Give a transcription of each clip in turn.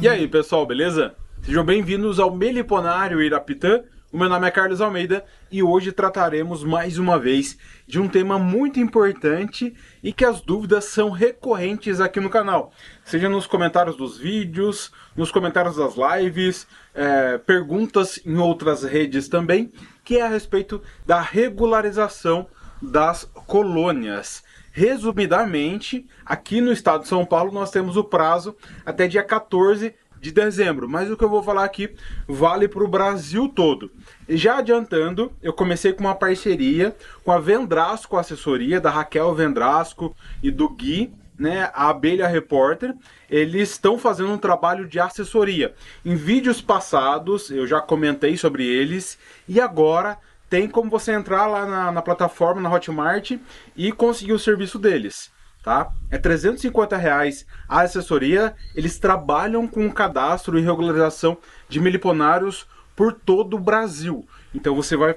E aí, pessoal, beleza? Sejam bem-vindos ao Meliponário Irapitã. O meu nome é Carlos Almeida e hoje trataremos mais uma vez de um tema muito importante e que as dúvidas são recorrentes aqui no canal. Seja nos comentários dos vídeos, nos comentários das lives, é, perguntas em outras redes também, que é a respeito da regularização das colônias. Resumidamente, aqui no estado de São Paulo nós temos o prazo até dia 14 de dezembro, mas o que eu vou falar aqui vale para o Brasil todo. Já adiantando, eu comecei com uma parceria com a Vendrasco Assessoria, da Raquel Vendrasco e do Gui, né, a Abelha Repórter. Eles estão fazendo um trabalho de assessoria. Em vídeos passados eu já comentei sobre eles e agora tem como você entrar lá na, na plataforma, na Hotmart e conseguir o serviço deles. Tá? É 350 reais a assessoria. Eles trabalham com cadastro e regularização de miliponários por todo o Brasil. Então você vai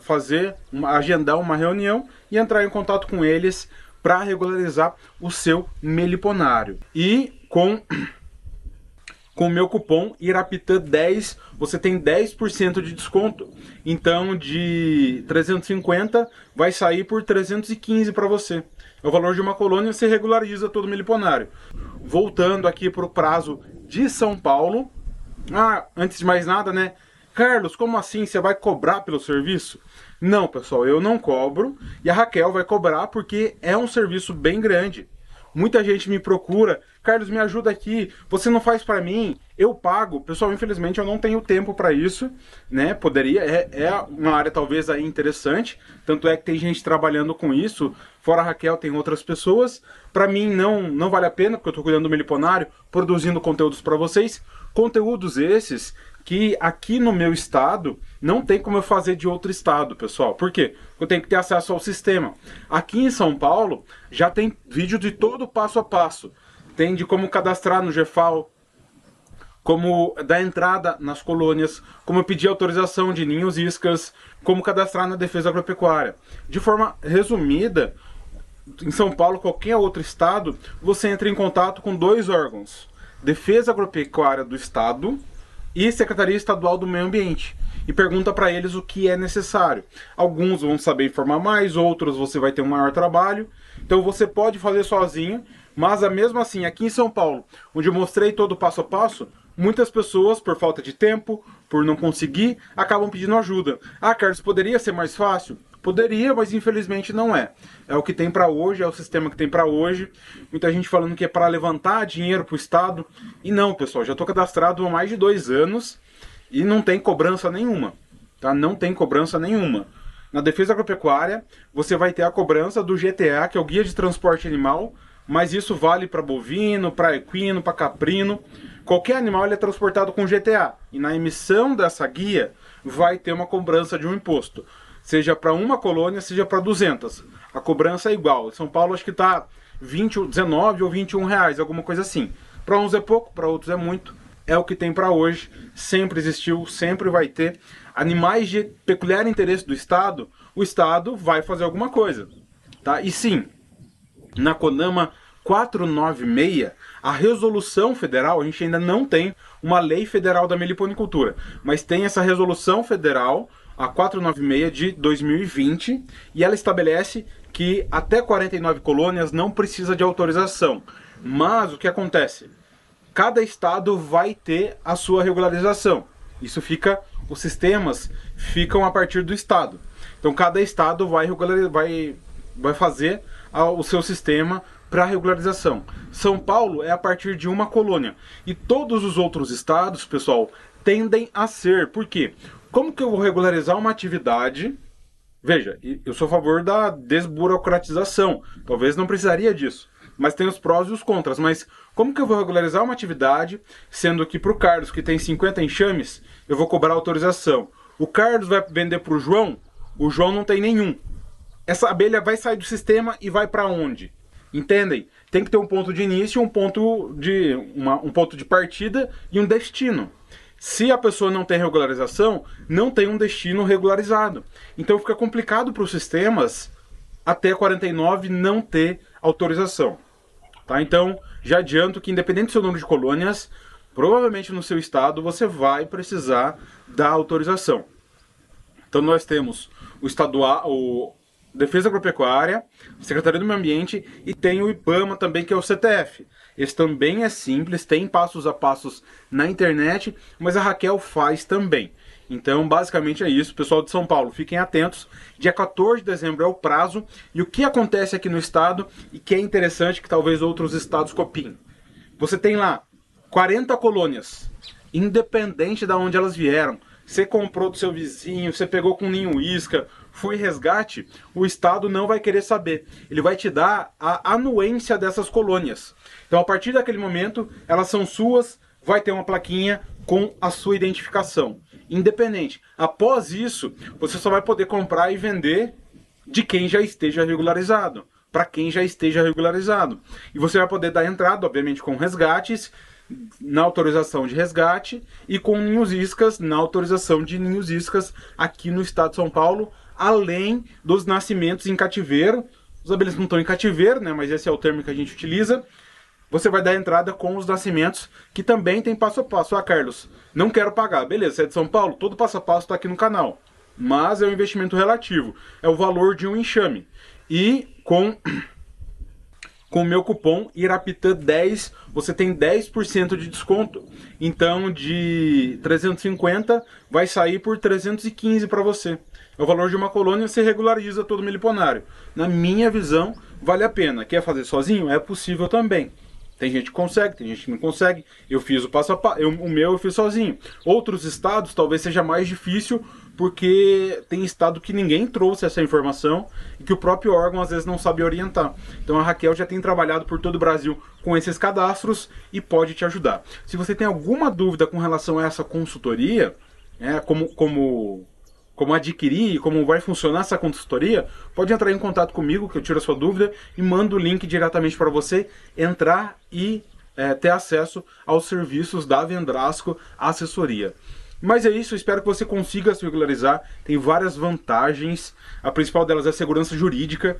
fazer, uma, agendar uma reunião e entrar em contato com eles para regularizar o seu meliponário. E com com o meu cupom IRAPITã10 você tem 10% de desconto. Então de 350 vai sair por 315 para você. É o valor de uma colônia, você regulariza todo o meliponário. Voltando aqui para o prazo de São Paulo. Ah, antes de mais nada, né? Carlos, como assim? Você vai cobrar pelo serviço? Não, pessoal, eu não cobro. E a Raquel vai cobrar porque é um serviço bem grande. Muita gente me procura, Carlos, me ajuda aqui. Você não faz para mim, eu pago. Pessoal, infelizmente eu não tenho tempo para isso, né? Poderia, é, é, uma área talvez aí interessante. Tanto é que tem gente trabalhando com isso. Fora a Raquel, tem outras pessoas. Para mim não, não vale a pena, porque eu estou cuidando do Meliponário, produzindo conteúdos para vocês. Conteúdos esses que aqui no meu estado não tem como eu fazer de outro estado, pessoal. Por quê? Eu tenho que ter acesso ao sistema. Aqui em São Paulo já tem vídeo de todo passo a passo. Tem de como cadastrar no GFAL, como dar entrada nas colônias, como pedir autorização de ninhos iscas, como cadastrar na defesa agropecuária. De forma resumida, em São Paulo, qualquer outro estado, você entra em contato com dois órgãos: Defesa Agropecuária do Estado e Secretaria Estadual do Meio Ambiente e pergunta para eles o que é necessário. Alguns vão saber informar mais, outros você vai ter um maior trabalho. Então você pode fazer sozinho, mas mesmo assim, aqui em São Paulo, onde eu mostrei todo o passo a passo, muitas pessoas, por falta de tempo, por não conseguir, acabam pedindo ajuda. Ah, Carlos, poderia ser mais fácil? Poderia, mas infelizmente não é. É o que tem para hoje, é o sistema que tem para hoje. Muita gente falando que é para levantar dinheiro para o Estado. E não, pessoal, já estou cadastrado há mais de dois anos e não tem cobrança nenhuma. Tá? Não tem cobrança nenhuma. Na defesa agropecuária, você vai ter a cobrança do GTA, que é o Guia de Transporte Animal, mas isso vale para bovino, para equino, para caprino. Qualquer animal ele é transportado com GTA. E na emissão dessa guia, vai ter uma cobrança de um imposto seja para uma colônia, seja para 200. A cobrança é igual. São Paulo acho que está 20, 19 ou 21 reais, alguma coisa assim. Para uns é pouco, para outros é muito. É o que tem para hoje. Sempre existiu, sempre vai ter. Animais de peculiar interesse do Estado, o Estado vai fazer alguma coisa. Tá? E sim, na Conama 496, a resolução federal, a gente ainda não tem uma lei federal da meliponicultura, mas tem essa resolução federal a 496 de 2020 e ela estabelece que até 49 colônias não precisa de autorização. Mas o que acontece? Cada estado vai ter a sua regularização. Isso fica, os sistemas ficam a partir do estado. Então cada estado vai, vai, vai fazer o seu sistema para regularização. São Paulo é a partir de uma colônia. E todos os outros estados, pessoal, tendem a ser. Por quê? Como que eu vou regularizar uma atividade? Veja, eu sou a favor da desburocratização. Talvez não precisaria disso. Mas tem os prós e os contras. Mas como que eu vou regularizar uma atividade, sendo que para o Carlos, que tem 50 enxames, eu vou cobrar autorização? O Carlos vai vender para o João, o João não tem nenhum. Essa abelha vai sair do sistema e vai para onde? Entendem? Tem que ter um ponto de início, um ponto de uma, um ponto de partida e um destino. Se a pessoa não tem regularização, não tem um destino regularizado. Então fica complicado para os sistemas até 49 não ter autorização. Tá? Então, já adianto que independente do seu número de colônias, provavelmente no seu estado você vai precisar da autorização. Então nós temos o estadual, o Defesa Agropecuária, Secretaria do Meio Ambiente e tem o IPAMA também, que é o CTF. Esse também é simples, tem passos a passos na internet, mas a Raquel faz também. Então, basicamente é isso. Pessoal de São Paulo, fiquem atentos. Dia 14 de dezembro é o prazo. E o que acontece aqui no estado e que é interessante que talvez outros estados copiem. Você tem lá 40 colônias, independente de onde elas vieram. Você comprou do seu vizinho, você pegou com ninho isca, foi resgate, o Estado não vai querer saber. Ele vai te dar a anuência dessas colônias. Então, a partir daquele momento, elas são suas, vai ter uma plaquinha com a sua identificação independente. Após isso, você só vai poder comprar e vender de quem já esteja regularizado, para quem já esteja regularizado. E você vai poder dar entrada, obviamente, com resgates, na autorização de resgate e com ninhos iscas na autorização de ninhos iscas aqui no estado de São Paulo, além dos nascimentos em cativeiro. Os abelhas não estão em cativeiro, né, mas esse é o termo que a gente utiliza você vai dar entrada com os nascimentos, que também tem passo a passo. Ah, Carlos, não quero pagar. Beleza, você é de São Paulo? Todo passo a passo está aqui no canal. Mas é um investimento relativo. É o valor de um enxame. E com com o meu cupom IRAPITã10 você tem 10% de desconto. Então de 350 vai sair por 315 para você. O valor de uma colônia, você regulariza todo meliponário. Na minha visão, vale a pena. Quer fazer sozinho? É possível também. Tem gente que consegue, tem gente que não consegue. Eu fiz o passo a passo, eu, o meu eu fiz sozinho. Outros estados talvez seja mais difícil, porque tem estado que ninguém trouxe essa informação e que o próprio órgão às vezes não sabe orientar. Então a Raquel já tem trabalhado por todo o Brasil com esses cadastros e pode te ajudar. Se você tem alguma dúvida com relação a essa consultoria, é, como, como como adquirir e como vai funcionar essa consultoria, pode entrar em contato comigo que eu tiro a sua dúvida e mando o link diretamente para você entrar e é, ter acesso aos serviços da Vendrasco Assessoria. Mas é isso, espero que você consiga se regularizar. Tem várias vantagens. A principal delas é a segurança jurídica.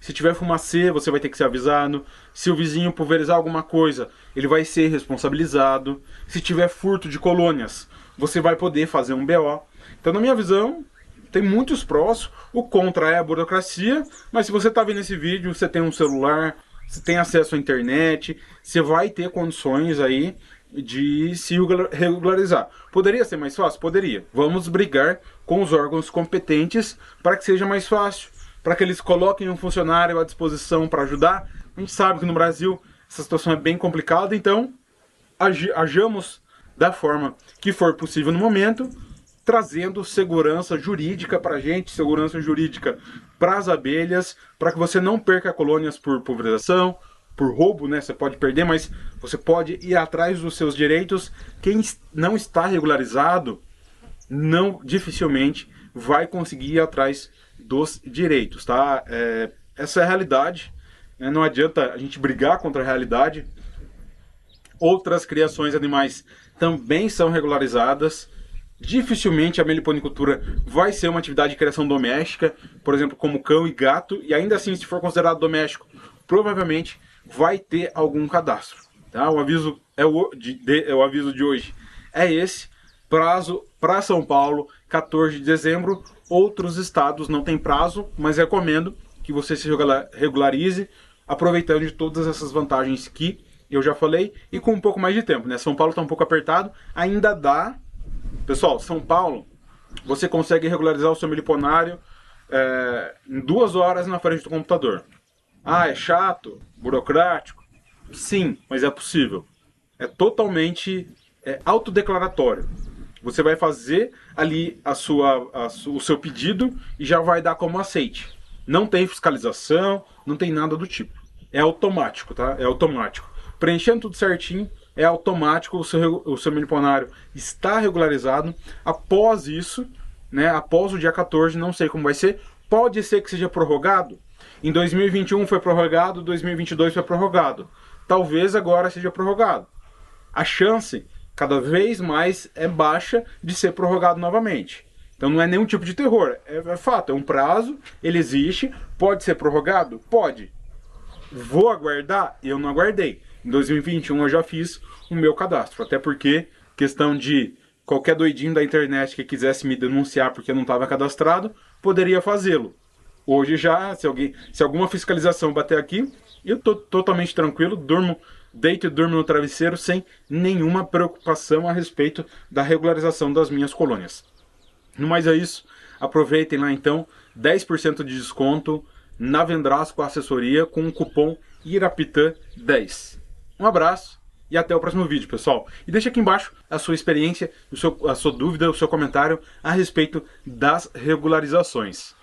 Se tiver fumacê, você vai ter que ser avisado. Se o vizinho pulverizar alguma coisa, ele vai ser responsabilizado. Se tiver furto de colônias, você vai poder fazer um BO. Então, na minha visão, tem muitos prós. O contra é a burocracia, mas se você está vendo esse vídeo, você tem um celular, você tem acesso à internet, você vai ter condições aí de se regularizar. Poderia ser mais fácil? Poderia. Vamos brigar com os órgãos competentes para que seja mais fácil, para que eles coloquem um funcionário à disposição para ajudar. A gente sabe que no Brasil essa situação é bem complicada, então ajamos da forma que for possível no momento trazendo segurança jurídica para a gente, segurança jurídica para as abelhas, para que você não perca colônias por pulverização, por roubo, né? Você pode perder, mas você pode ir atrás dos seus direitos. Quem não está regularizado, não dificilmente vai conseguir ir atrás dos direitos, tá? É, essa é a realidade. Né? Não adianta a gente brigar contra a realidade. Outras criações animais também são regularizadas dificilmente a meliponicultura vai ser uma atividade de criação doméstica, por exemplo, como cão e gato, e ainda assim, se for considerado doméstico, provavelmente vai ter algum cadastro. Tá? O aviso é o, de, de, é o aviso de hoje é esse. Prazo para São Paulo, 14 de dezembro. Outros estados não tem prazo, mas recomendo que você se regularize, aproveitando de todas essas vantagens que eu já falei e com um pouco mais de tempo. Né? São Paulo está um pouco apertado, ainda dá Pessoal, São Paulo, você consegue regularizar o seu miliponário é, em duas horas na frente do computador. Ah, é chato? Burocrático? Sim, mas é possível. É totalmente é, autodeclaratório. Você vai fazer ali a sua, a o seu pedido e já vai dar como aceite. Não tem fiscalização, não tem nada do tipo. É automático, tá? É automático. Preenchendo tudo certinho, é automático, o seu, o seu miliponário está regularizado. Após isso, né, após o dia 14, não sei como vai ser, pode ser que seja prorrogado. Em 2021 foi prorrogado, 2022 foi prorrogado. Talvez agora seja prorrogado. A chance cada vez mais é baixa de ser prorrogado novamente. Então não é nenhum tipo de terror, é, é fato, é um prazo, ele existe, pode ser prorrogado? Pode. Vou aguardar? Eu não aguardei. Em 2021 eu já fiz o meu cadastro, até porque questão de qualquer doidinho da internet que quisesse me denunciar porque não estava cadastrado, poderia fazê-lo. Hoje já, se alguém, se alguma fiscalização bater aqui, eu tô totalmente tranquilo, durmo, deito e durmo no travesseiro sem nenhuma preocupação a respeito da regularização das minhas colônias. No mais é isso, aproveitem lá então, 10% de desconto na Vendrasco Assessoria com o cupom IRAPITã10. Um abraço e até o próximo vídeo, pessoal. E deixa aqui embaixo a sua experiência, a sua dúvida, o seu comentário a respeito das regularizações.